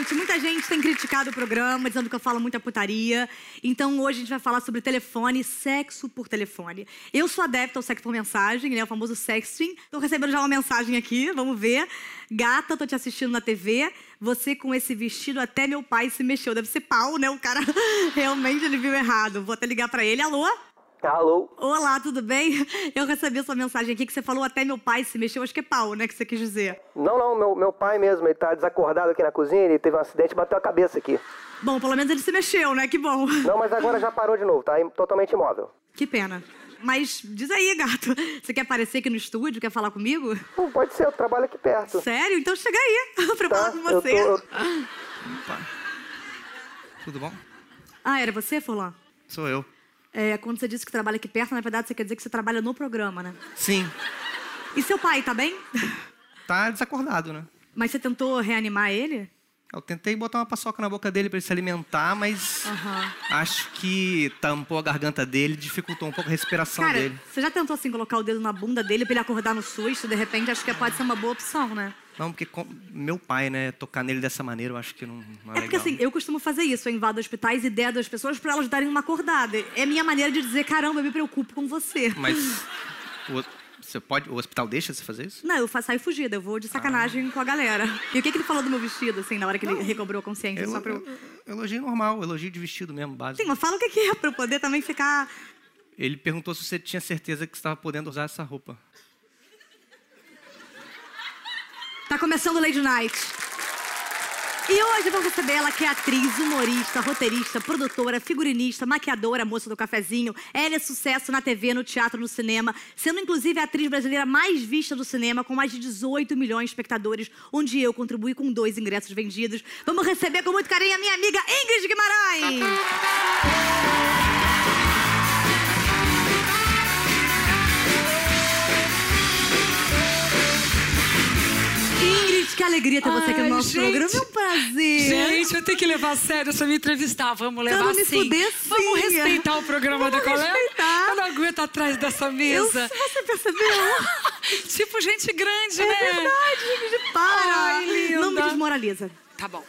Gente, muita gente tem criticado o programa, dizendo que eu falo muita putaria. Então hoje a gente vai falar sobre telefone, sexo por telefone. Eu sou adepta ao sexo por mensagem, né? O famoso sexting. Tô recebendo já uma mensagem aqui, vamos ver. Gata, tô te assistindo na TV. Você com esse vestido, até meu pai se mexeu. Deve ser pau, né? O cara realmente ele viu errado. Vou até ligar pra ele. Alô? Alô? Olá, tudo bem? Eu recebi a sua mensagem aqui que você falou até meu pai se mexeu. Acho que é pau, né? Que você quis dizer. Não, não, meu, meu pai mesmo, ele tá desacordado aqui na cozinha, ele teve um acidente e bateu a cabeça aqui. Bom, pelo menos ele se mexeu, né? Que bom. Não, mas agora já parou de novo, tá im- totalmente imóvel. Que pena. Mas diz aí, gato. Você quer aparecer aqui no estúdio? Quer falar comigo? Não, pode ser, eu trabalho aqui perto. Sério? Então chega aí pra Tá? falar com Eu você. tô- eu- Tudo bom? Ah, era você, Fulano? Sou eu. É, quando você disse que trabalha aqui perto, na verdade você quer dizer que você trabalha no programa, né? Sim. E seu pai, tá bem? Tá desacordado, né? Mas você tentou reanimar ele? Eu tentei botar uma paçoca na boca dele pra ele se alimentar, mas Aham. acho que tampou a garganta dele, dificultou um pouco a respiração Cara, dele. você já tentou assim colocar o dedo na bunda dele pra ele acordar no susto? De repente, acho que pode ser uma boa opção, né? Não, porque meu pai, né, tocar nele dessa maneira, eu acho que não, não é, É porque legal. assim, eu costumo fazer isso, eu invado hospitais e dedo as pessoas pra elas darem uma acordada. É minha maneira de dizer, caramba, eu me preocupo com você. Mas o, você pode, o hospital deixa você fazer isso? Não, eu faço saio fugida, eu vou de sacanagem com a galera. E o que, que ele falou do meu vestido, assim, na hora que ele recobrou a consciência? Eu, só pra eu... eu- elogio normal, elogio de vestido mesmo, básico. Sim, mas fala o que, que é pra eu poder também ficar. Ele perguntou se você tinha certeza que estava podendo usar essa roupa. Tá começando Lady Night. E hoje vou receber ela, que é atriz, humorista, roteirista, produtora, figurinista, maquiadora, moça do cafezinho. Ela é sucesso na TV, no teatro, no cinema, sendo inclusive a atriz brasileira mais vista do cinema, com mais de 18 milhões de espectadores, onde eu contribuí com dois ingressos vendidos. Vamos receber com muito carinho a minha amiga Ingrid Guimarães! Alegria ter você aqui no nosso gente. programa. É um prazer. Gente, eu tenho que levar a sério essa me entrevistar. Vamos levar Vamos me sim. fuder, Vamos sim. respeitar o programa Vamos da colega. respeitar. Eu não aguento atrás dessa Eu, mesa. você percebeu? tipo gente grande, É né? verdade, Ingrid, para. Ai, linda. Não me desmoraliza. Tá bom.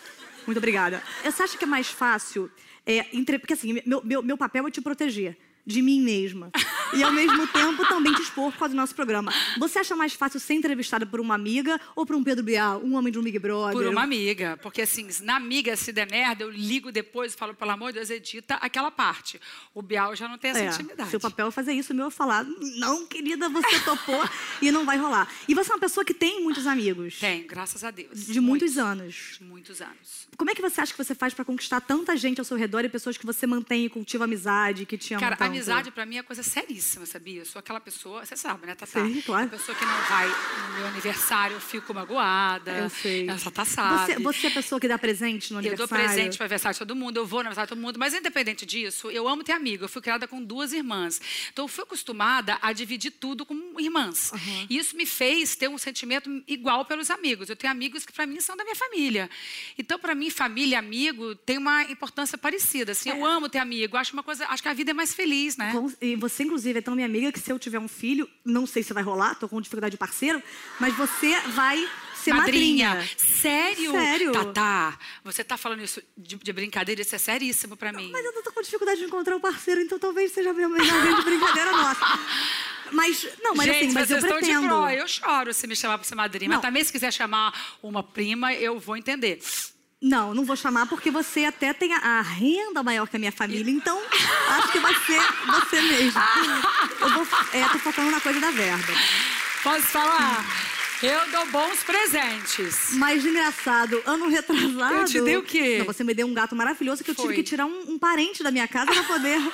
Muito obrigada. Você acha que é mais fácil... É, entre... Porque assim, meu, meu, meu papel é te proteger de mim mesma. E ao mesmo tempo também te expor por causa do nosso programa. Você acha mais fácil ser entrevistada por uma amiga ou por um Pedro Bial, um homem de um Big Brother? Por uma amiga. Porque assim, na amiga, se der merda, eu ligo depois e falo, pelo amor de Deus, edita aquela parte. O Bial já não tem essa É, intimidade. seu papel é fazer isso, o meu é falar, não, querida, você topou e não vai rolar. E você é uma pessoa que tem muitos amigos. Tem, graças a Deus. De muitos anos. De muitos anos. Como é que você acha que você faz pra conquistar tanta gente ao seu redor e pessoas que você mantém e cultiva amizade, que te amam Cara, tanto? Amizade pra mim é coisa seríssima, sabia? Eu sou aquela pessoa, você sabe, né, Tatá? Sei, claro. A pessoa que não vai no meu aniversário, eu fico magoada. Eu sei. Essa tá sabe. Você, você é a pessoa que dá presente no Eu dou aniversário? presente para aniversário de todo mundo, eu vou no aniversário de todo mundo, mas independente disso, eu amo ter amigo. Eu fui criada com duas irmãs. Então, eu fui acostumada a dividir tudo com irmãs. E isso me fez ter um sentimento igual pelos amigos. Eu tenho amigos que, para mim, são da minha família. Então, para mim, família e amigo tem uma importância parecida. Assim, eu amo ter amigo. Acho uma coisa, acho que a vida é mais feliz, né? E você, inclusive, é tão minha amiga que se eu tiver um filho, não sei se vai rolar, tô com dificuldade de parceiro, mas você vai ser madrinha. Sério? Sério. Tatá, você tá falando isso de, de brincadeira, isso é seríssimo para mim. Mas eu tô com dificuldade de encontrar um parceiro, então talvez seja a minha melhor de brincadeira nossa. Mas, não, mas Gente, assim, mas eu vocês estão pretendo. de pró. Eu choro se me chamar para ser madrinha. Não. Mas também, se quiser chamar uma prima, eu vou entender. Não, não vou chamar porque você até tem a, renda maior que a minha família, então acho que vai ser você mesmo. Eu vou, é, tô focando na coisa da verba. Posso falar? Eu dou bons presentes. Mas engraçado, ano retrasado. Eu te dei o quê? Não, você me deu um gato maravilhoso que eu Foi. tive que tirar um, um parente da minha casa pra poder.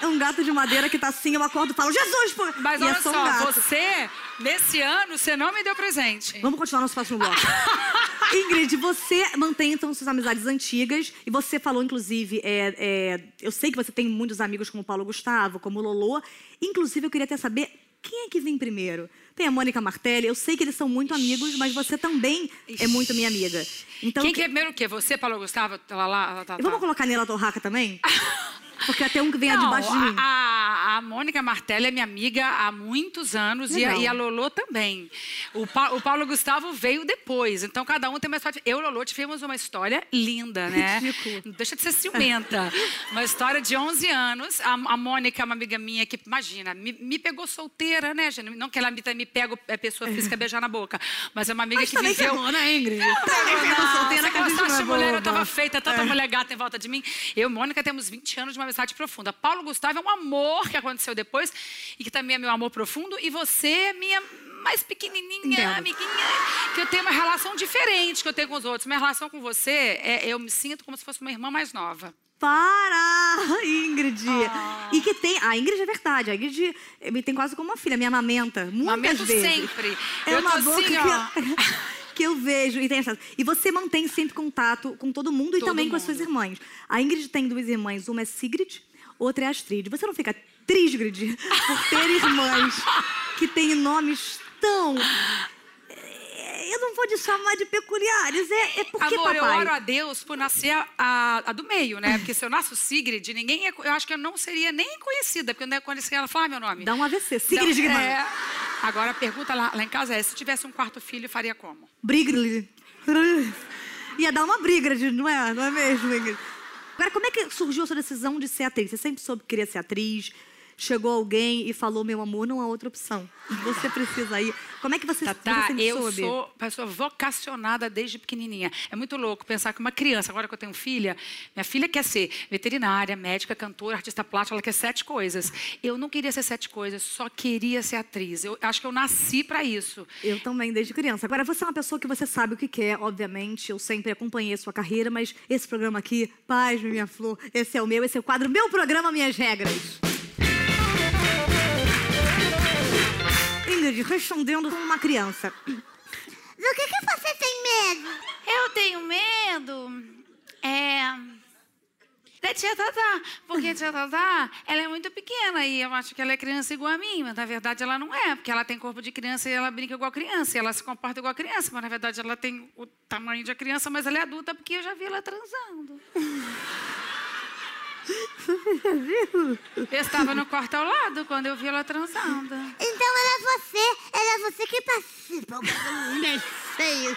É um gato de madeira que tá assim, eu acordo e falo, Jesus, pô! Mas e olha é só, um você, nesse ano, você não me deu presente. Vamos continuar nosso próximo bloco. Ingrid, você mantém então suas amizades antigas e você falou, inclusive, é, é, eu sei que você tem muitos amigos como o Paulo Gustavo, como o Lolô. Inclusive, eu queria até saber quem é que vem primeiro. Tem a Mônica Martelli, eu sei que eles são muito amigos, mas você também é muito minha amiga. Então, Quem que é primeiro o quê? Você, Paulo Gustavo? Tá lá, lá, tá, E vamos tá. colocar Nela Torraca também? Porque até um que vem Não, de baixo de mim. a, a, a Mônica Martelli é minha amiga há muitos anos e a, e a Lolô também. O, Pa- o Paulo Gustavo veio depois, então cada um tem uma história. Eu e Lolô tivemos uma história linda, né? Ridículo. Não Deixa de ser ciumenta. uma história de 11 anos. A, a Mônica é uma amiga minha que, imagina, me, me pegou solteira, né, gente? Não que ela me, me pega é pessoa física beijar na boca, mas é uma amiga Mas que também viveu... pegou, né, Ingrid? Não, Também não, pegou não. solteira que a gente não é mulher, eu boba. tava feita, tanta mulher gata em volta de mim. Eu e Mônica temos 20 anos de uma amizade profunda. Paulo Gustavo é um amor que aconteceu depois e que também é meu amor profundo. E você é minha mais pequenininha, Entendo. amiguinha, que eu tenho uma relação diferente que eu tenho com os outros. Minha relação com você, é, eu me sinto como se fosse uma irmã mais nova. Para, Ingrid! Ah. E que tem. A Ingrid é verdade. A Ingrid me tem quase como uma filha, me amamenta. Muitas Amamento vezes. sempre. É Eu uma boca assim, que, eu, que eu vejo. E, tem essa- e você mantém sempre contato com todo mundo e Todo também com as mundo. suas irmãs. A Ingrid tem duas irmãs, uma é Sigrid, outra é Astrid. Você não fica trisgrid por ter irmãs que têm nomes tão. eh, Eu não vou te chamar de peculiares, é, é porque Amor, eu papai. oro a Deus por nascer a, a- a do meio, né? Porque se eu nasço Sigrid, ninguém é, eu acho que eu não seria nem conhecida, porque eu não ia conhecer ela falar meu nome. Dá um AVC. Sigrid Guimarães. é. Agora a pergunta lá, lá em casa é: se tivesse um quarto filho, faria como? Brigrid. Ia dar uma briga, não é? Não é mesmo, Ingrid? Agora, como é que surgiu a sua decisão de ser atriz? Você sempre soube que queria ser atriz? Chegou alguém e falou, meu amor, não há outra opção. Você precisa ir. Como é que você, Tatá, você eu soube? sou pessoa vocacionada desde pequenininha. É muito louco pensar que uma criança, agora que eu tenho filha, minha filha quer ser veterinária, médica, cantora, artista plástica, ela quer sete coisas. Eu não queria ser sete coisas, só queria ser atriz. Eu acho que eu nasci para isso. Eu também, desde criança. Agora, você é uma pessoa que você sabe o que quer, obviamente. Eu sempre acompanhei a sua carreira, mas esse programa aqui, paz, minha flor, esse é o meu, esse é o quadro Meu Programa, Minhas Regras. Ingrid, respondendo como uma criança. Do que, que você tem medo? Eu tenho medo. É. Da tia Tatá. Porque a tia Tatá, ela é muito pequena e eu acho que ela é criança igual a mim, mas na verdade ela não é, porque ela tem corpo de criança e ela brinca igual criança, e ela se comporta igual criança, mas na verdade ela tem o tamanho de criança, mas ela é adulta porque eu já vi ela transando. Eu estava no quarto ao lado quando eu vi ela transando. Então era você, era você que participou. Feio.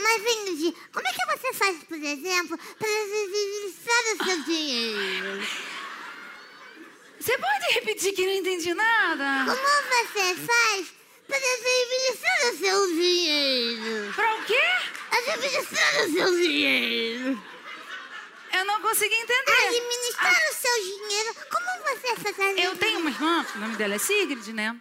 Mas, Ingrid, como é que você faz, por exemplo, para administrar o seu dinheiro? Você pode repetir que não entendi nada? Como você faz para administrar o seu dinheiro? Pra o quê? Administrar o seu dinheiro. Eu não consegui entender. Administrar o seu dinheiro. Como você faz? Eu tenho uma irmã, o nome dela é Sigrid, né?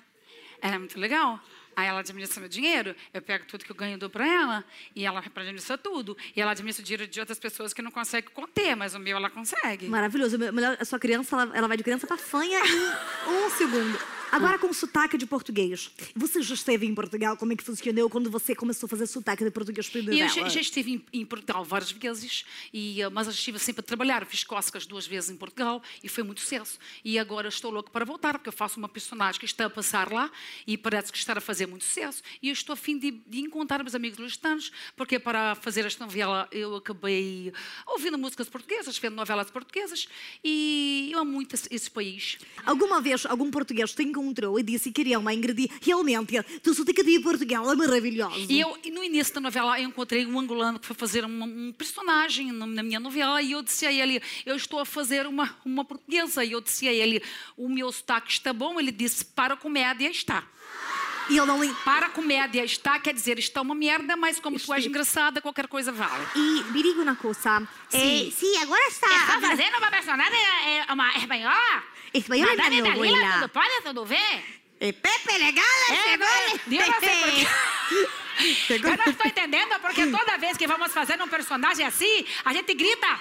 Ela é muito legal. Aí ela administra meu dinheiro, eu pego tudo que eu ganho e dou pra ela, e ela administra tudo. E ela administra o dinheiro de outras pessoas que não conseguem conter, mas o meu ela consegue. Maravilhoso. Melhor- A sua criança, ela, vai de criança pra fanha em um segundo. Agora com sotaque de português. Você já esteve em Portugal? Como é que funcionou quando você começou a fazer sotaque de português para eu já, já estive em, em Portugal várias vezes, e, eh, mas estive sempre a trabalhar. Fiz cócegas duas vezes em Portugal e foi muito sucesso. E agora estou louco para voltar, porque eu faço uma personagem que está a passar lá e parece que está a fazer muito sucesso. E eu estou a fim de, de encontrar meus amigos lusitanos, porque para fazer esta novela eu acabei ouvindo músicas portuguesas, vendo novelas portuguesas, e eu amo muito esse, esse país. Alguma vez algum português te encontrou e disse que queria uma Ingrid? Realmente, tu sotaque de Portugal é maravilhoso. E eu, no início da novela, eu encontrei um angolano que foi fazer um, personagem na minha novela e eu disse a ele, eu estou a fazer uma, uma portuguesa. E eu disse a ele, o meu sotaque está bom? Ele disse, para a comédia está. E ele não lhe... Para a comédia está, quer dizer, está uma merda, mas como tu és engraçada, qualquer coisa vale. E me diga uma coisa. É, sim, agora está. Está fazendo uma personagem é, uma espanhola? Espanhola não, Dalila, abuela. tudo pode, tudo bem? É Pepe legal, É, chegou. eu não sei? Eu não estou entendendo, porque toda vez que vamos fazer um personagem assim, a gente grita.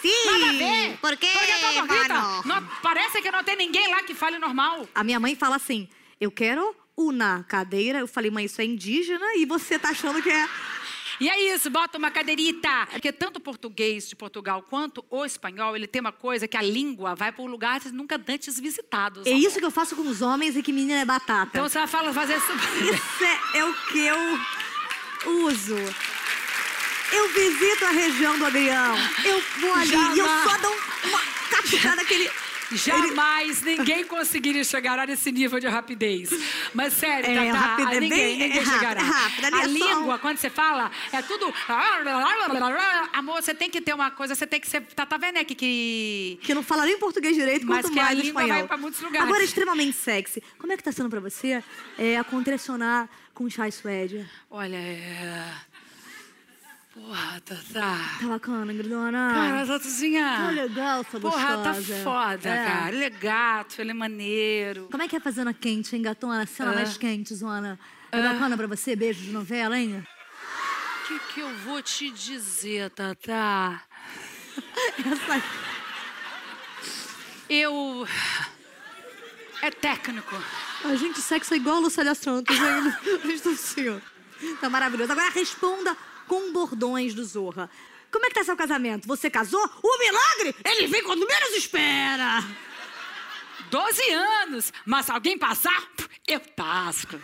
Sim. Nada a ver. Por quê, Porque todo grita. Não- parece que não tem ninguém lá que fale normal. A minha mãe fala assim, eu quero uma cadeira. Eu falei, mãe, isso é indígena e você tá achando que é... E é isso, bota uma cadeirita. Porque tanto o português de Portugal quanto o espanhol, ele tem uma coisa que a língua vai por lugares nunca antes visitados. É isso que eu faço com os homens e que menina é batata. Então você vai falar, fazer isso. Isso é, é o que eu uso. Eu visito a região do Adrião. Eu vou ali e eu só dou uma por causa Jamais ninguém conseguiria chegar a esse nível de rapidez. Mas sério, É, Tatá, rápido, é ninguém, bem- ninguém é rápido, chegará. rápido, ali a é só língua, quando você fala, é tudo... Amor, você tem que ter uma coisa, você tem que ser... Tata Werneck, que... Que não fala nem português direito, Mas quanto que a mais língua espanhol. vai pra muitos lugares. Agora, extremamente sexy. Como é que tá sendo pra você é, a contracionar com chai suede? Olha, é... Porra, Tatá... Tá bacana, Gridona? Cara, Tatuzinha... Tá legal, sua Porra, tá foda, É. cara. Ele é gato, ele é maneiro. Como é que é fazendo a quente, hein, gatona? Cena Ah. mais quente, zona. É bacana pra você? Beijo de novela, hein? O que, que eu vou te dizer, Tatá? Essa... Eu. É técnico. A gente, sexo é igual a Lucélia Santos ainda. Estou assim, ó. Tá maravilhoso. Agora responda com bordões do Zorra. Como é que tá seu casamento? Você casou? O milagre, ele vem quando menos espera. 12 anos, mas se alguém passar, eu tasco.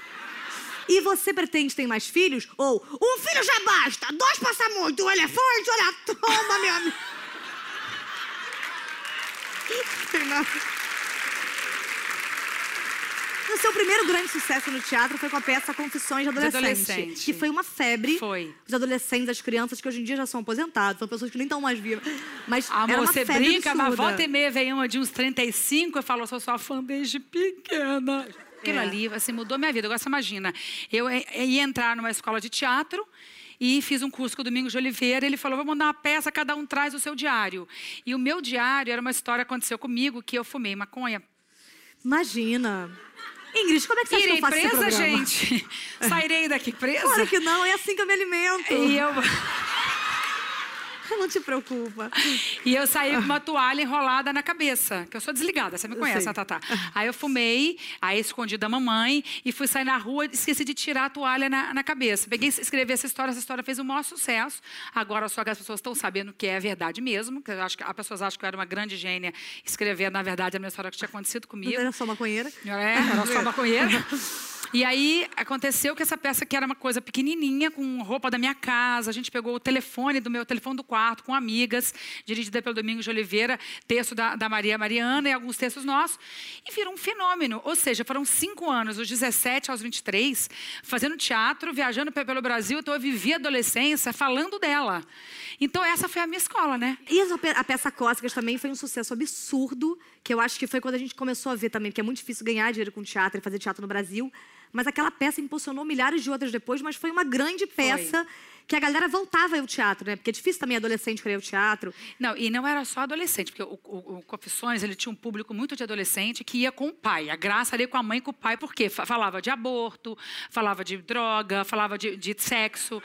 E você pretende ter mais filhos? Ou um filho já basta, dois passa muito, um elefante, olha, toma, meu amigo. O seu primeiro grande sucesso no teatro foi com a peça Confissões de Adolescente, adolescente. que foi uma febre. Foi. Os adolescentes, as crianças que hoje em dia já são aposentados, são pessoas que nem estão mais vivas. Mas Amor, era uma você febre brinca, mas absurda. volta e meia vem uma de uns 35 e falou, sou sua fã desde pequena. Aquilo É. ali, assim, mudou minha vida. Agora você imagina, eu eh, ia entrar numa escola de teatro e fiz um curso com o Domingos de Oliveira. Ele falou, vou mandar uma peça, cada um traz o seu diário. E o meu diário era uma história que aconteceu comigo, que eu fumei maconha. Imagina. Ingrid, como é que você acha que Irei eu faço presa, gente. Sairei daqui presa. Claro que não, é assim que eu me alimento. E eu... Não te preocupa. E eu saí com uma toalha enrolada na cabeça, que eu sou desligada, você me conhece, né, Tatá? Aí eu fumei, aí escondi da mamãe e fui sair na rua e esqueci de tirar a toalha na, na cabeça. Peguei, escrevi essa história, essa história fez o maior sucesso. Agora só que as pessoas estão sabendo que é verdade mesmo, que eu acho que as pessoas acham que eu era uma grande gênia escrevendo, na verdade, a minha história que tinha acontecido Não comigo. era só maconheira. É, era só maconheira. E aí aconteceu que essa peça que era uma coisa pequenininha, com roupa da minha casa, a gente pegou o telefone do meu telefone do quarto com amigas, dirigida pelo Domingos de Oliveira, texto da, da Maria Mariana e alguns textos nossos, e virou um fenômeno. Ou seja, foram cinco anos, dos 17 aos 23, fazendo teatro, viajando pe- pelo Brasil, então eu vivi a adolescência falando dela. Então essa foi a minha escola, né? E a pe- a peça Cócegas também foi um sucesso absurdo, que eu acho que foi quando a gente começou a ver também, porque é muito difícil ganhar dinheiro com teatro e fazer teatro no Brasil. Mas aquela peça impulsionou milhares de outras depois, mas foi uma grande peça que a galera voltava ao teatro, né? Porque é difícil também adolescente querer o teatro. Não, e não era só adolescente, porque o, o- o Confissões ele tinha um público muito de adolescente que ia com o pai. A graça ali com a mãe e com o pai, por quê? Fa- Falava de aborto, falava de droga, falava de, de sexo.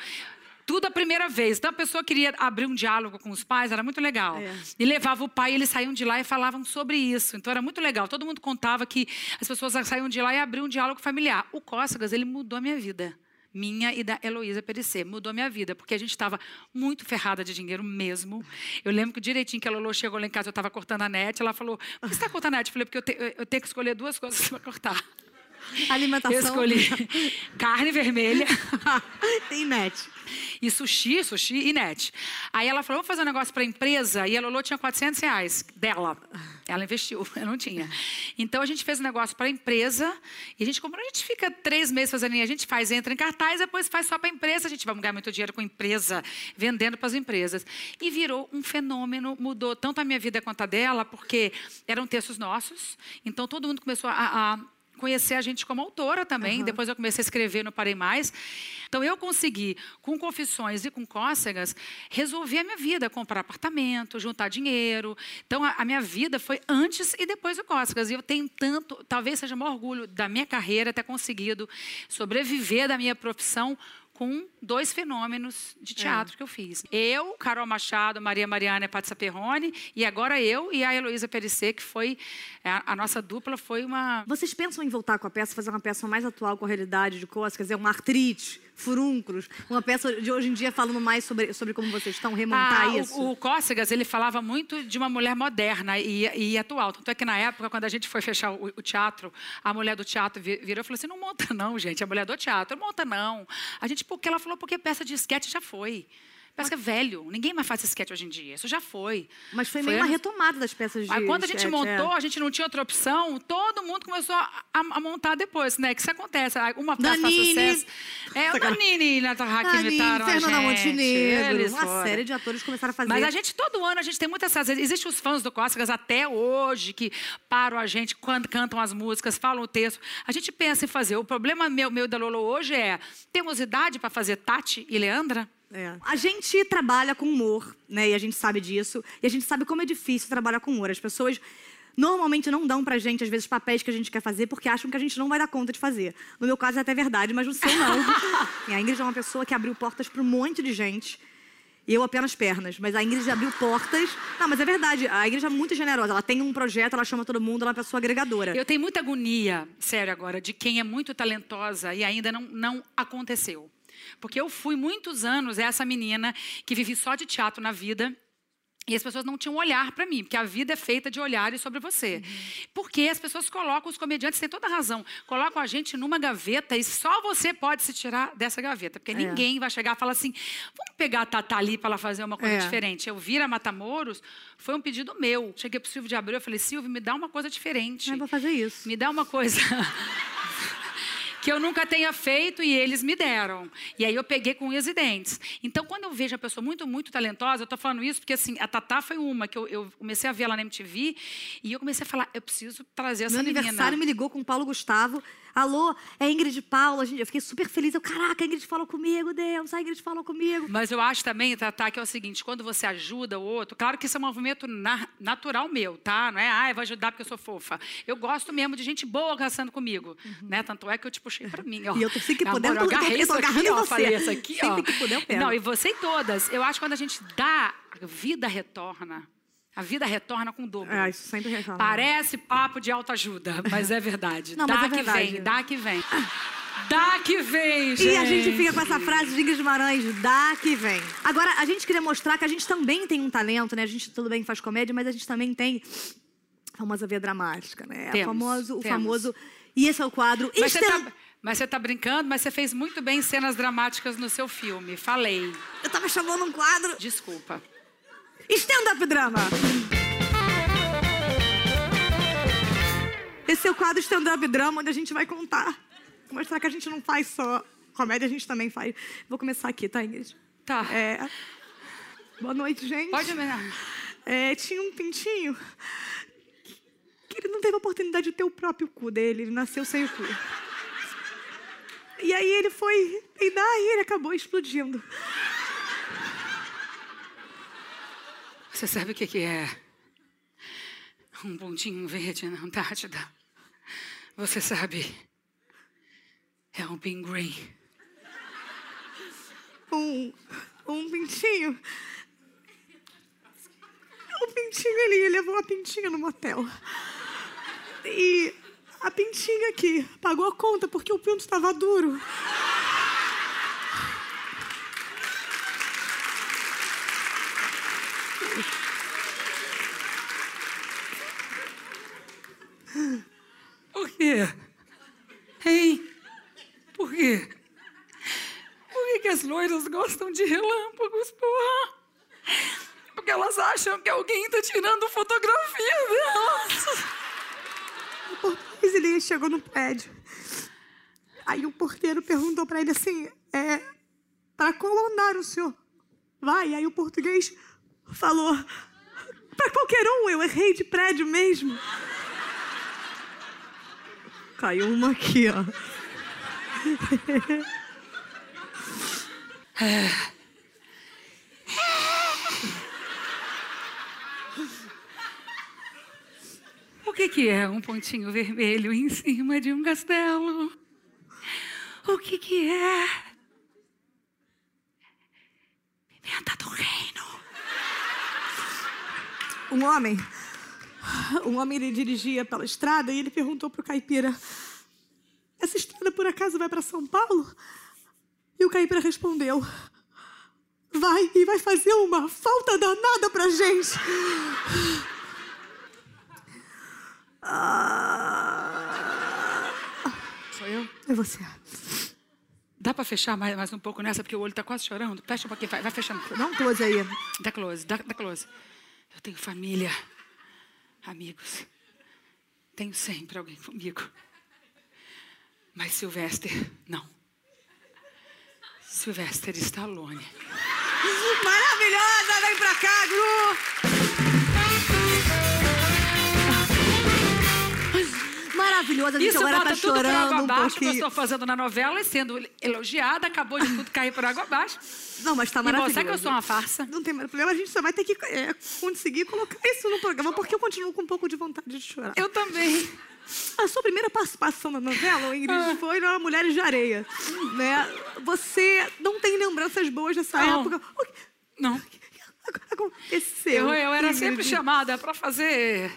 Tudo a primeira vez. Então a pessoa queria abrir um diálogo com os pais, era muito legal. É. E levava o pai, eles saíam de lá e falavam sobre isso. Então era muito legal. Todo mundo contava que as pessoas saíam de lá e abriam um diálogo familiar. O Cócegas, ele mudou a minha vida. Minha e da Heloísa Perissé. Mudou a minha vida, porque a gente estava muito ferrada de dinheiro mesmo. Eu lembro que direitinho que a Lolo chegou lá em casa, eu estava cortando a net. Ela falou: Por que você está cortando a net? Eu falei: Porque eu, te- eu tenho que escolher duas coisas para cortar. Alimentação. Eu escolhi carne vermelha Tem net. e sushi, sushi e net. Aí ela falou, vamos fazer um negócio para a empresa. E a Lolo tinha 400 reais dela. Ela investiu, eu não tinha. Então a gente fez um negócio para a empresa. E a gente comprou, a gente fica três meses fazendo, a gente faz, entra em cartaz, depois faz só para a empresa. A gente vai ganhar muito dinheiro com a empresa, vendendo para as empresas. E virou um fenômeno, mudou tanto a minha vida quanto a dela, porque eram textos nossos. Então todo mundo começou a- a conhecer a gente como autora também. Depois eu comecei a escrever no Parei Mais. Então eu consegui, com confissões e com cócegas, resolver a minha vida, comprar apartamento, juntar dinheiro. Então a, a minha vida foi antes e depois do cócegas. E eu tenho tanto, talvez seja o maior orgulho da minha carreira ter conseguido sobreviver da minha profissão com dois fenômenos de teatro que eu fiz. Eu, Carol Machado, Maria Mariana e Patrícia Perrone, e agora eu e a Heloísa Perissé, que foi a, a nossa dupla, foi uma Vocês pensam em voltar com a peça, fazer uma peça mais atual com a realidade de Cócegas? É uma artrite, furúnculos? Uma peça de hoje em dia falando mais sobre, sobre como vocês estão, remontar Ah, isso? O, o Cócegas, ele falava muito de uma mulher moderna e, e atual. Tanto é que na época, quando a gente foi fechar o, o teatro, a mulher do teatro vi- virou e falou assim: não monta, não, gente. A mulher do teatro, não monta, não. A gente, porque ela falou, porque peça de esquete já foi. Parece que é velho. Ninguém mais faz esse sketch hoje em dia. Isso já foi. Mas foi, Foi meio uma retomada das peças de Aí quando a gente sketch, montou, é. a gente não tinha outra opção, todo mundo começou a, a- montar depois, né? Que isso acontece. Aí Uma peça faz sucesso. É, o Danini e que Danilo, imitaram a gente. Eles uma foram. série de atores começaram a fazer. Mas a gente, todo ano, a gente tem muitas. Existem os fãs do Cócegas até hoje que param a gente quando cantam as músicas, falam o texto. A gente pensa em fazer. O problema meu, meu da Lolo hoje é: temos idade para fazer Tati e Leandra? É. A gente trabalha com humor, né? E a gente sabe disso. E a gente sabe como é difícil trabalhar com humor. As pessoas normalmente não dão pra gente, às vezes, papéis que a gente quer fazer porque acham que a gente não vai dar conta de fazer. No meu caso é até verdade, mas no seu não. e a Ingrid é uma pessoa que abriu portas pra um monte de gente. E eu apenas pernas. Mas a Ingrid abriu portas. Não, mas é verdade. A Ingrid é muito generosa. Ela tem um projeto, ela chama todo mundo, ela é uma pessoa agregadora. Eu tenho muita agonia, sério agora, de quem é muito talentosa e ainda não, não aconteceu. Porque eu fui muitos anos essa menina que vivi só de teatro na vida. E as pessoas não tinham olhar para mim, porque a vida é feita de olhares sobre você. Porque as pessoas colocam, os comediantes têm toda a razão, colocam a gente numa gaveta e só você pode se tirar dessa gaveta. Porque ninguém vai chegar e falar assim: vamos pegar a Tata ali para ela fazer uma coisa É. diferente. Eu vir a Matamoros foi um pedido meu. Cheguei pro Silvio de Abreu e falei: Silvio, me dá uma coisa diferente. Eu vou fazer isso. Me dá uma coisa que eu nunca tenha feito e eles me deram. E aí eu peguei com unhas e dentes. Então, quando eu vejo a pessoa muito, muito talentosa, eu tô falando isso porque, assim, a Tatá foi uma que eu, eu comecei a ver ela na MTV e eu comecei a falar, eu preciso trazer essa Meu menina. aniversário me ligou com o Paulo Gustavo. Alô, é Ingrid Paula. Gente, Eu fiquei super feliz. Eu, caraca, a Ingrid falou comigo, Deus, a Ingrid falou comigo. Mas eu acho também, Tatá, que é o seguinte: quando você ajuda o outro, claro que isso é um movimento na- natural meu, tá? Não é, ah, eu vou ajudar porque eu sou fofa. Eu gosto mesmo de gente boa caçando comigo, né? Tanto é que eu te puxei pra mim, ó. Uhum. E eu tô sempre que puder, eu agarrei isso aqui, ó. Falei isso aqui, ó. Sempre que puder, eu pego. Não, e você e todas. Eu acho que quando a gente dá, a vida retorna. A vida retorna com o dobro. É, isso sempre retorna. Parece papo de autoajuda, mas é verdade. Não, dá mas é que verdade. vem, dá que vem. Dá que vem, gente. E a gente fica com essa frase de Ingrid Guimarães, dá que vem. Agora, a gente queria mostrar que a gente também tem um talento, né? A gente tudo bem faz comédia, mas a gente também tem a famosa veia dramática, né? Temos, o famoso, o temos. famoso. E esse é o quadro. Mas você, tá, mas você tá brincando, mas você fez muito bem cenas dramáticas no seu filme. Falei. Eu tava chamando um quadro. Desculpa. Stand-up drama. Esse é o quadro stand-up drama, onde a gente vai contar. Mostrar que a gente não faz só comédia, a gente também faz. Vou começar aqui, tá, Ingrid? Tá. É... Boa noite, gente. Pode me. É, tinha um pintinho que ele não teve a oportunidade de ter o próprio cu dele, ele nasceu sem o cu. E aí ele foi peidar e ele acabou explodindo. Você sabe o que, que é? Um pontinho verde na Antártida. Você sabe. É um pinguim. Um, um pintinho. O pintinho, ele levou a pintinha no motel. E a pintinha aqui pagou a conta porque o pinto estava duro. Por quê? Hein? Por quê? Por que, que as loiras gostam de relâmpagos, porra? Porque elas acham que alguém tá tirando fotografia delas. O português, chegou no prédio. Aí o porteiro perguntou pra ele assim, é, para qual andar o senhor vai? Aí o português falou, pra qualquer um, eu errei de prédio mesmo. Caiu uma aqui, ó. O que, que é um pontinho vermelho em cima de um castelo? O que, que é? Pimenta do reino. Um homem, um homem ele dirigia pela estrada e ele perguntou pro caipira: Essa estrada por acaso vai para São Paulo? E o caipira respondeu: Vai e vai fazer uma falta danada pra gente. Ah. Sou eu? É você. Dá pra fechar mais, mais um pouco nessa, porque o olho tá quase chorando? Fecha um pouquinho, vai, vai fechando. Dá um close aí. Dá close, dá, dá close. Eu tenho família, amigos. Tenho sempre alguém comigo. Mas Sylvester, não. Sylvester Stallone. Maravilhosa! Vem pra cá, Gru! Maravilhosa, Isso agora bota tá tudo por chorando água um abaixo, que eu estou fazendo na novela e sendo elogiada, acabou de tudo cair por água abaixo. Não, mas tá E maravilhoso. você que eu sou uma farsa? Não tem mais problema, a gente só vai ter que é, conseguir colocar isso no programa, porque eu continuo com um pouco de vontade de chorar. Eu também. A sua primeira participação na novela, Ingrid, foi na Mulheres de Areia, né? Você não tem lembranças boas dessa Não. época. O que Não. aconteceu? Eu, eu era Ingrid? sempre chamada para fazer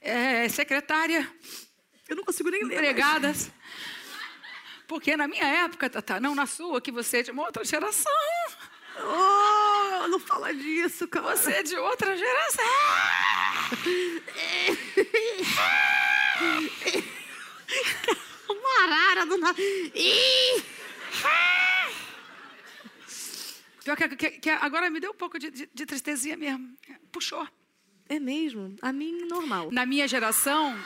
é, secretária, Eu não consigo nem ler. empregadas. Porque na minha época, Tata, não na sua, que você é de uma outra geração. Oh, não fala disso, cara. Você é de outra geração. Uma arara do nada. Pior que, que- que agora me deu um pouco de, de, de tristezinha mesmo. Puxou. É mesmo? A mim, normal. Na minha geração,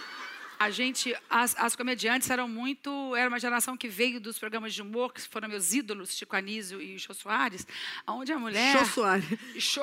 a gente, as, as comediantes eram muito, era uma geração que veio dos programas de humor, que foram meus ídolos, Chico Anísio e Jô Soares, onde a mulher... Jô Soares. Jô,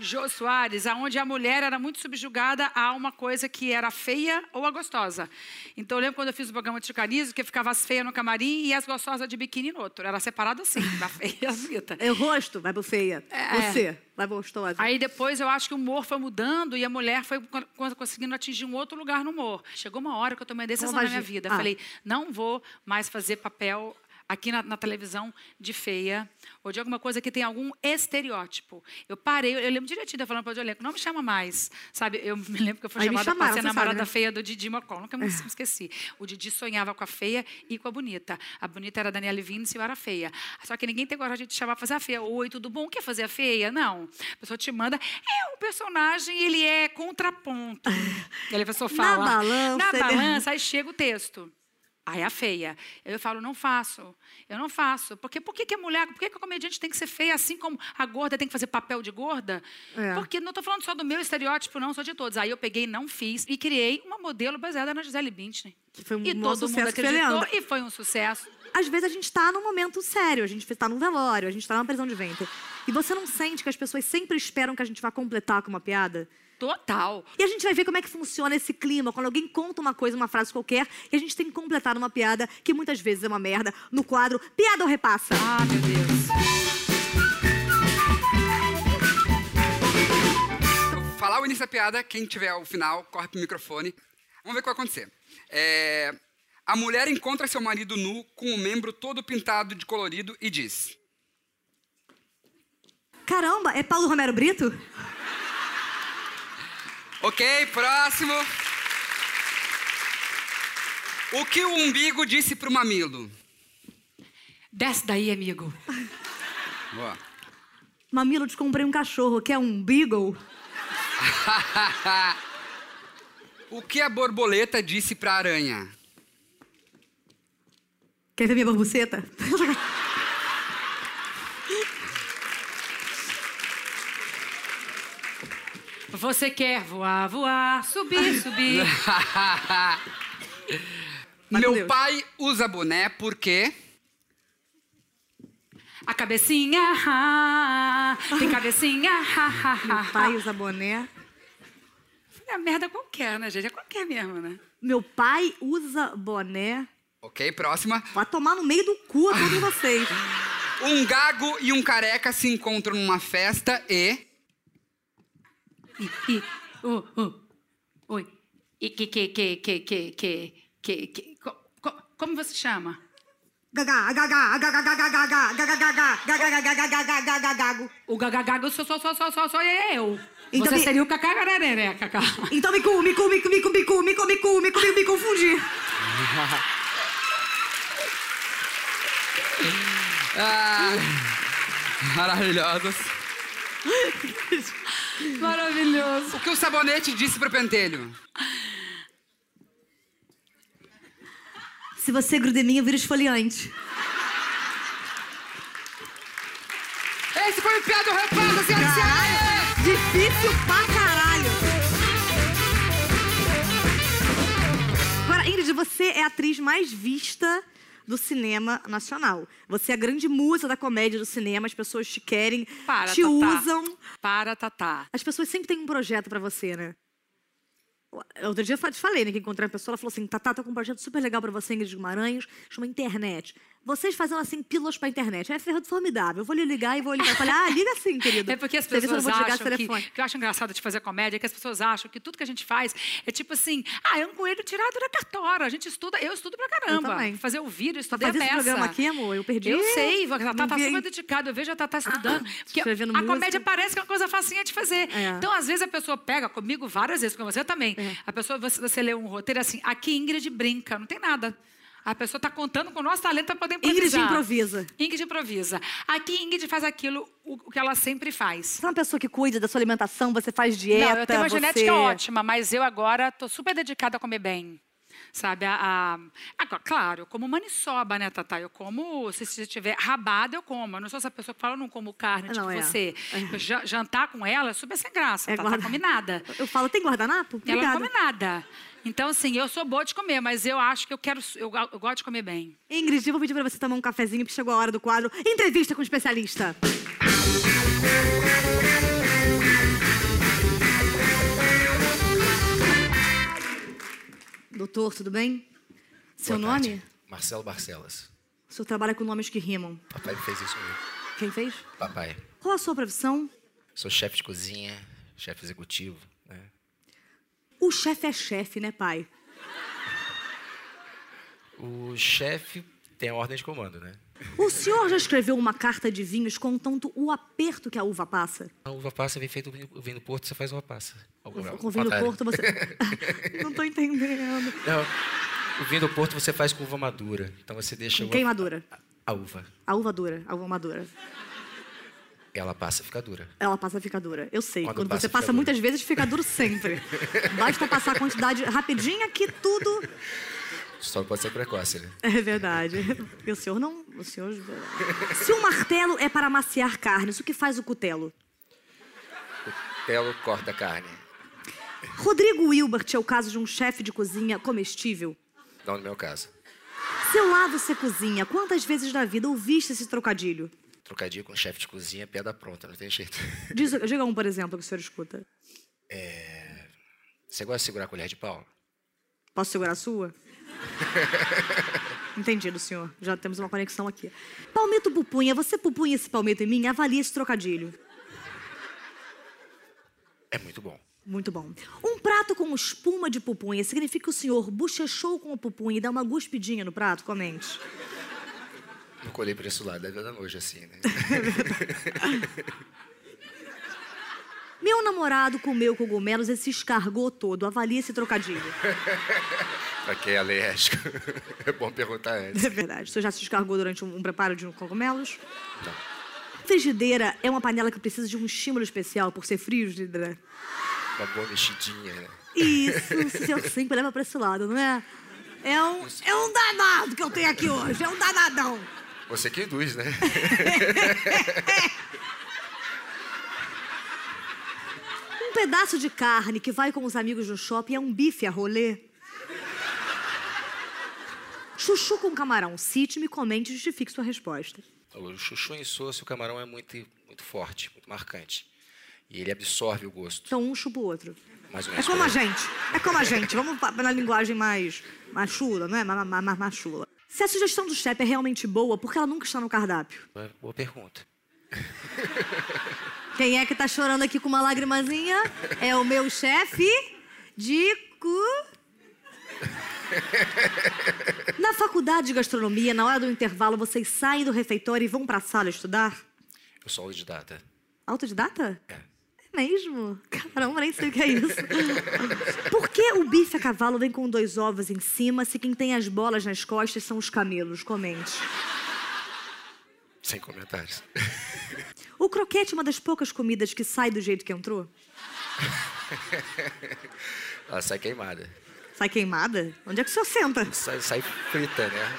Jô Soares, aonde a mulher era muito subjugada a uma coisa que era feia ou a gostosa. Então, eu lembro quando eu fiz o programa de Chico Anísio, que ficava as feias no camarim e as gostosas de biquíni no outro. Era separado assim, da feia e a bonita. É o rosto, vai pro feia. É. Você, vai pro gostosa. Aí depois eu acho que o humor foi mudando e a mulher foi co- co- conseguindo atingir um outro lugar no humor. Chegou uma hora que eu tomei uma decisão Como na minha vida. Ah. Falei, não vou mais fazer papel aqui na, na televisão de feia ou de alguma coisa que tem algum estereótipo. Eu parei, eu lembro direitinho de eu falando para o elenco, não me chama mais. Sabe, eu me lembro que eu fui Aí chamada para ser namorada sabe, né? feia do Didi Mocó. Nunca me esqueci. O Didi sonhava com a feia e com a bonita. A bonita era a Daniela Vinicius e eu era feia. Só que ninguém tem coragem de chamar para fazer a feia. Oi, tudo bom? Quer fazer a feia? Não. A pessoa te manda. É, o personagem, ele é contraponto. E aí a pessoa fala. balança, Na ele- balança, aí chega o texto. Aí a feia. Eu falo, não faço. Eu não faço. Porque por que, que a mulher, por que, que a comediante tem que ser feia assim como a gorda tem que fazer papel de gorda? É. Porque não estou falando só do meu estereótipo, não, sou de todos. Aí eu peguei, não fiz e criei uma modelo baseada na Gisele Bündchen. Que foi um e todo mundo acreditou e foi um sucesso. Às vezes a gente tá num momento sério, a gente tá num velório, a gente tá numa prisão de ventre. E você não sente que as pessoas sempre esperam que a gente vá completar com uma piada? Total. E a gente vai ver como é que funciona esse clima, quando alguém conta uma coisa, uma frase qualquer, e a gente tem que completar numa piada, que muitas vezes é uma merda, no quadro Piada ou Repassa. Ah, meu Deus. Eu vou falar o início da piada, quem tiver o final, corre pro microfone. Vamos ver o que vai acontecer. É, A mulher encontra seu marido nu, com o membro todo pintado de colorido e diz: Caramba, é Paulo Romero Brito? Ok, próximo. O que o umbigo disse pro mamilo? Desce daí, amigo. Boa. Mamilo, te comprei um cachorro, que é um beagle. O que a borboleta disse pra aranha? Quer ver minha borbuceta? Você quer voar, voar, subir, subir. Meu Deus. pai usa boné porque. A cabecinha, ah, tem cabecinha, ha, ha, ha, Meu ha. pai usa boné. É merda qualquer, né, gente? É qualquer mesmo, né? Meu pai usa boné. Ok, próxima. Vai tomar no meio do cu a todos vocês. Um gago e um careca se encontram numa festa e. E, e, oh, oh, oi. E que, que, que, que, que, que, que, que, co- co- como você chama? Gagá, gagá, gagá, gagá, gagá, gagá, gagá, gagá, gagá, gagá, gagá, gagá, gago. O gagagago sou só, só, só, só, só eu. Então Você me- seria o cacagararé, cacá. Então me cu, me cu, me cu, me cu, me cu, me cu, me cu, me cu, me confundi. Ah, maravilhosos. Maravilhoso. O que o sabonete disse pro pentelho? Se você gruda em mim, eu viro esfoliante. Esse foi o pé do reparo, senhoras e! Difícil pra caralho! Agora, Ingrid, você é a atriz mais vista do cinema nacional. Você é a grande musa da comédia do cinema, as pessoas te querem, Para, te Tatá. usam. Para, Tatá. As pessoas sempre têm um projeto pra você, né? Outro dia eu te falei, né? Que encontrei uma pessoa, ela falou assim: Tatá, tô com um projeto super legal pra você, Ingrid Guimarães, chama internet. Vocês fazendo assim, pílulas pra internet. É ferro formidável. Eu vou lhe ligar e vou ligar. Eu falei, ah, liga sim, querido. É porque as eu pessoas acham que, telefone. que eu acho engraçado de fazer comédia, é que as pessoas acham que tudo que a gente faz é tipo assim, ah, é um coelho tirado da cartora. A gente estuda, eu estudo pra caramba. também. Fazer o vídeo, Pra estudei a fazer esse peça. programa aqui, amor, eu perdi. Eu sei, a Tatá tá super dedicada. Eu vejo a Tatá estudando. porque escrevendo a música. comédia parece que é uma coisa facinha de fazer. É. Então, às vezes, a pessoa pega comigo várias vezes, com você também. É. A pessoa, você, você lê um roteiro assim, aqui Ingrid brinca, não tem nada. A pessoa está contando com o nosso talento para poder Ingrid improvisar. improvisa. Ingrid improvisa. Aqui Ingrid faz aquilo o, o que ela sempre faz. Você é uma pessoa que cuida da sua alimentação, você faz dieta. Não, eu tenho uma você... genética ótima, mas eu agora tô super dedicada a comer bem. Sabe, a, a- claro, eu como maniçoba, né, Tatá? Eu como, se, se tiver rabada, eu como. Eu não sou essa pessoa que fala, eu não como carne, Não, tipo é. você. Ja- jantar com ela é super sem graça, É, Tatá guarda- come nada. Eu falo, tem guardanapo? Ela Obrigada. não come nada. Então, assim, eu sou boa de comer, mas eu acho que eu quero, eu, eu gosto de comer bem. Ingrid, eu vou pedir pra você tomar um cafezinho, porque chegou a hora do quadro Entrevista com o Especialista. Doutor, tudo bem? Seu Boa tarde. nome? Marcelo Barcelas. O senhor trabalha com nomes que rimam. Papai fez isso comigo. Quem fez? Papai. Qual a sua profissão? Sou chefe de cozinha, chefe executivo. O chefe é chefe, né, pai? O chefe tem a ordem de comando, né? O senhor já escreveu uma carta de vinhos contando o aperto que a uva passa? A uva passa vem feito o vinho do Porto, você faz uva passa. Com o vinho do. Porto, você. Não tô entendendo. Não, o vinho do Porto você faz com uva madura. Então você deixa Com a quem madura? A uva. A uva dura, a uva madura. Ela passa, fica dura. Ela passa, fica dura. Eu sei. Quando Quando, passa, você passa dura. muitas vezes, fica duro sempre. Basta passar a quantidade rapidinha que tudo. Só pode ser precoce, né? É verdade. E o senhor não. O senhor. Se um martelo é para amaciar carnes, o que faz o cutelo? O telo corta a carne. Rodrigo Wilbert é o caso de um chefe de cozinha comestível. Não no meu caso. Seu lado você cozinha, quantas vezes na vida ouviste esse trocadilho? Trocadilho com chefe de cozinha, piada pronta, não tem jeito. Diz, diga um, por exemplo, que o senhor escuta. Você gosta de segurar a colher de pau? Posso segurar a sua? Entendido, senhor. Já temos uma conexão aqui. Palmito pupunha, você pupunha esse palmito em mim? Avalie esse trocadilho. É muito bom. Muito bom. Um prato com espuma de pupunha significa que o senhor bochechou com a pupunha e dá uma guspidinha no prato? Comente. Não colhei por esse lado, deve dar nojo assim, né? Meu namorado comeu cogumelos e se escargou todo. Avalie esse trocadilho. pra quem é alérgico, é bom perguntar antes. É verdade. O senhor já se escargou durante um, um preparo de cogumelos? Não. Frigideira é uma panela que precisa de um estímulo especial por ser frigideira. Uma boa mexidinha, né? Isso, o senhor sempre leva pra esse lado, não é? É um, é um danado que eu tenho aqui hoje, é um danadão. Você que induz, né? Um pedaço de carne que vai com os amigos no shopping é um bife a rolê. Chuchu com camarão. Cite-me, comente e justifique sua resposta. O chuchu em soça, o camarão é muito, muito forte, muito marcante. E ele absorve o gosto. Então um chupa o outro. Mais ou É menos. como por a gente. É como a gente. Vamos na linguagem mais, mais chula, não é? Mais, mais, mais, mais chula. Se a sugestão do chefe é realmente boa, por que ela nunca está no cardápio? Boa pergunta. Quem é que tá chorando aqui com uma lagrimazinha? É o meu chefe de cu. Na faculdade de gastronomia, na hora do intervalo, vocês saem do refeitório e vão pra sala estudar? Eu sou autodidata. Autodidata? É. Mesmo? Caramba, nem sei o que é isso. Por que o bife a cavalo vem com dois ovos em cima se quem tem as bolas nas costas são os camelos? Comente. Sem comentários. O croquete é uma das poucas comidas que sai do jeito que entrou? Ela sai queimada. Sai queimada? Onde é que o senhor senta? Sai, sai frita, né?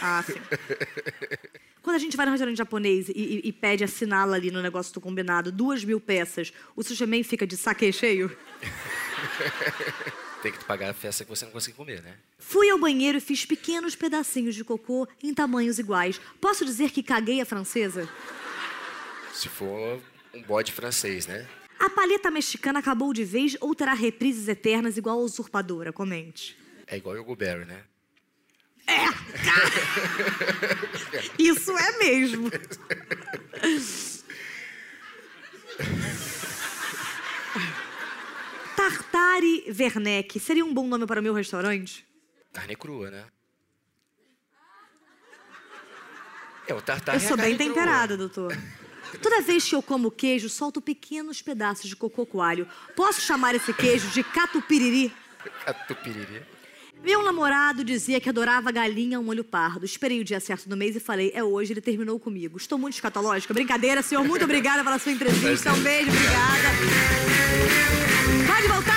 Ah, sim. Quando a gente vai no restaurante japonês e, e- e pede, assinala ali no negócio do combinado, duas mil peças, o sushi man fica de saque cheio? Tem que pagar a festa que você não consegue comer, né? Fui ao banheiro e fiz pequenos pedacinhos de cocô em tamanhos iguais. Posso dizer que caguei a francesa? Se for um bode francês, né? A paleta mexicana acabou de vez ou terá reprises eternas igual a usurpadora? Comente. É igual o Berry, né? Isso é mesmo. Tartare Werneck seria um bom nome para o meu restaurante? Carne crua, né? É, o tartar Eu é sou bem carne temperada, doutor. Toda vez que eu como queijo, solto pequenos pedaços de cocô coalho. Posso chamar esse queijo de catupiry? crua. Meu namorado dizia que adorava galinha ao molho pardo. Esperei o dia certo do mês e falei, é hoje, ele terminou comigo. Estou muito escatológica. Brincadeira, senhor. Muito obrigada pela sua entrevista. Um beijo, obrigada. Pode voltar,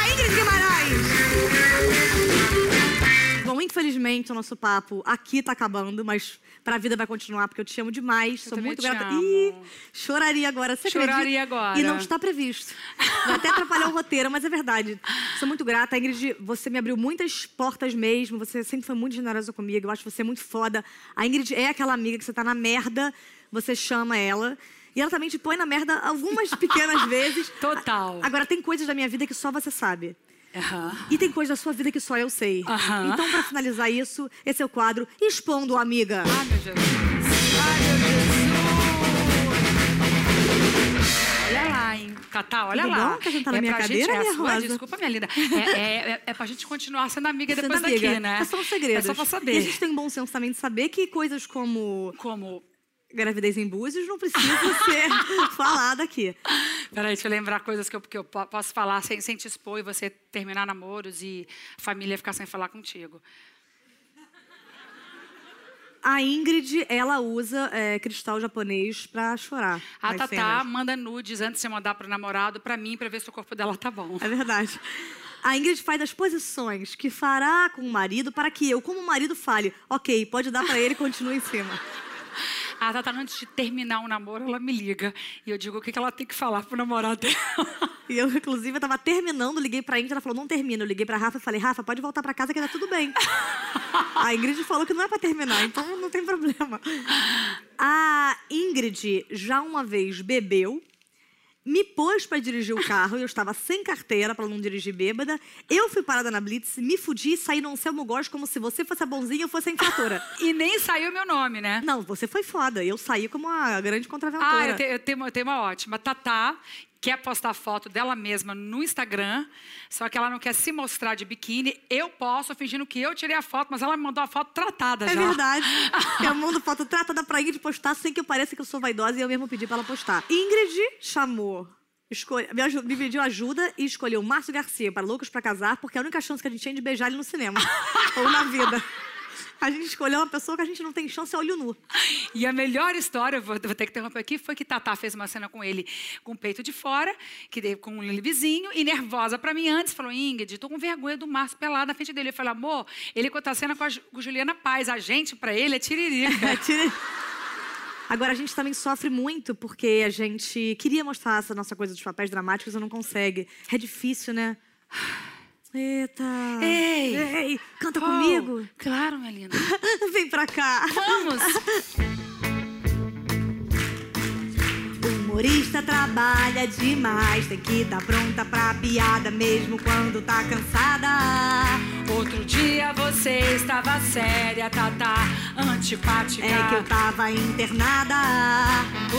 infelizmente, o nosso papo aqui tá acabando, mas pra vida vai continuar, porque eu te amo demais. Sou também muito grata. Ih, choraria agora. Você Choraria acredita? agora. E não está previsto. Vai até atrapalhar o roteiro, mas é verdade. Sou muito grata. Ingrid, você me abriu muitas portas mesmo. Você sempre foi muito generosa comigo. Eu acho você muito foda. A Ingrid é aquela amiga que você tá na merda, você chama ela. E ela também te põe na merda algumas pequenas vezes. Total. Agora, tem coisas da minha vida que só você sabe. Aham. E tem coisas da sua vida que só eu sei. Aham. Então, pra finalizar isso, esse é o quadro Expondo, Amiga. Ai, meu Jesus. Ai, meu Jesus. Olha lá, hein? Tatá, olha Tudo lá. bom? Quer sentar na minha pra cadeira, gente, é a minha sua, desculpa, minha linda. É, é, é, é pra gente continuar sendo amiga depois Sendo amiga. daqui, né? É só um segredo. É só pra saber. E a gente tem bom senso também de saber que coisas como Como... gravidez em búzios não precisam ser faladas aqui. Peraí, deixa eu lembrar coisas que eu, que eu po- posso falar sem, sem te expor e você terminar namoros e a família ficar sem falar contigo. A Ingrid, ela usa é, cristal japonês pra chorar. A Tatá cenas. manda nudes antes de mandar pro namorado pra mim, pra ver se o corpo dela tá bom. É verdade. A Ingrid faz as posições que fará com o marido para que eu, como marido, fale: ok, pode dar pra ele e continue em cima. A Tatá, antes de terminar um namoro, ela me liga. E eu digo o que que ela tem que falar pro namorado dela. E eu, inclusive, eu tava terminando, liguei pra Ingrid, ela falou, não termina. Eu liguei pra Rafa e falei, Rafa, pode voltar pra casa que tá tudo bem. A Ingrid falou que não é pra terminar, então não tem problema. A Ingrid já uma vez bebeu, me pôs pra dirigir o carro, e eu estava sem carteira pra não dirigir bêbada. Eu fui parada na Blitz, me fudi e saí no Anselmo Góes como se você fosse a bonzinha e eu fosse a infratora. E nem saiu meu nome, né? Não, você foi foda. Eu saí como a grande contraventora. Ah, eu, te- eu tenho, uma- eu tenho uma ótima. Tatá quer postar foto dela mesma no Instagram, só que ela não quer se mostrar de biquíni. Eu posso, fingindo que eu tirei a foto, mas ela me mandou a foto tratada É já. verdade. Eu mando foto tratada pra Ingrid postar sem que eu pareça que eu sou vaidosa e eu mesmo pedi pra ela postar. Ingrid chamou. escolhe- me, me pediu ajuda e escolheu Márcio Garcia para Loucos pra Casar, porque é a única chance que a gente tinha de beijar ele no cinema. ou na vida. A gente escolheu uma pessoa que a gente não tem chance a olho nu. E a melhor história, vou, vou ter que interromper aqui, foi que Tatá fez uma cena com ele com o peito de fora, que deu com um vizinho, e nervosa pra mim antes, falou, Ingrid, tô com vergonha do Márcio pelado na frente dele. Eu falei, amor, ele conta a cena com a, Juliana Paz, a gente, pra ele, é tiririca. É, tira- Agora, a gente também sofre muito porque a gente queria mostrar essa nossa coisa dos papéis dramáticos e não consegue. É difícil, né? Eita! Ei! Ei! Canta Oh, comigo! Claro, minha linda. Vem pra cá! Vamos! humorista trabalha demais, tem que estar pronta pra piada mesmo quando tá cansada. Outro dia você estava séria, Tatá, antipática. É que eu tava internada.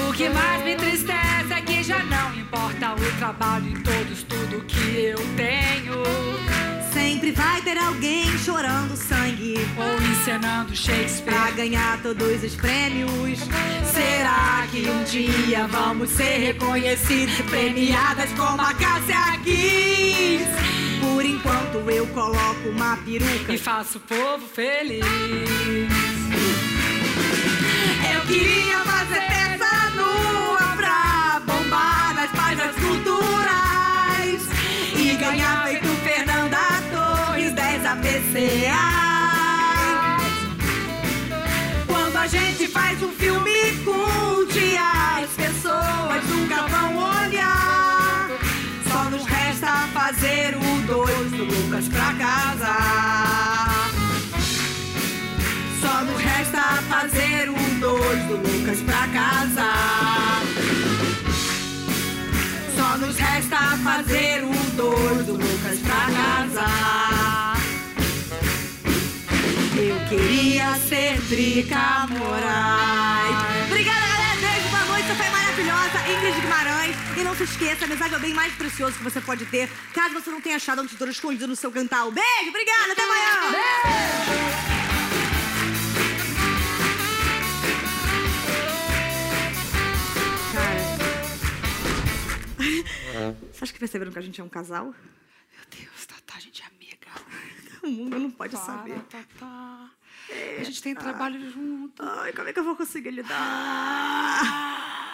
O que mais me entristece é que já não importa o trabalho e todo estudo que eu tenho. Sempre vai ter alguém chorando sangue Ou encenando pra Shakespeare. ganhar todos os prêmios. Será que um dia vamos ser reconhecidos premiadas como a Cássia Kiss? Por enquanto eu coloco uma peruca. E faço o povo feliz. Eu queria fazer peça nua pra bombar nas páginas culturais e ganhar especiais. Quando a gente faz um filme culte, as pessoas nunca vão olhar. Só nos resta fazer o dois do Lucas pra casar. Só nos resta fazer o dois do Lucas pra casar. Só nos resta fazer o dois do Lucas pra casar queria ser Drica Moraes. Obrigada, galera. Beijo, boa noite. Você foi maravilhosa. Ingrid Guimarães. E não se esqueça, a amizade é o bem mais precioso que você pode ter, caso você não tenha achado um tesouro escondido no seu cantal. Beijo, obrigada. Até amanhã. Cara. Vocês acha que perceberam que a gente é um casal? Meu Deus, Tatá, a gente é amiga. O mundo não pode Para, saber. Tatá. A gente tem trabalho junto. Ai, como é que eu vou conseguir lidar?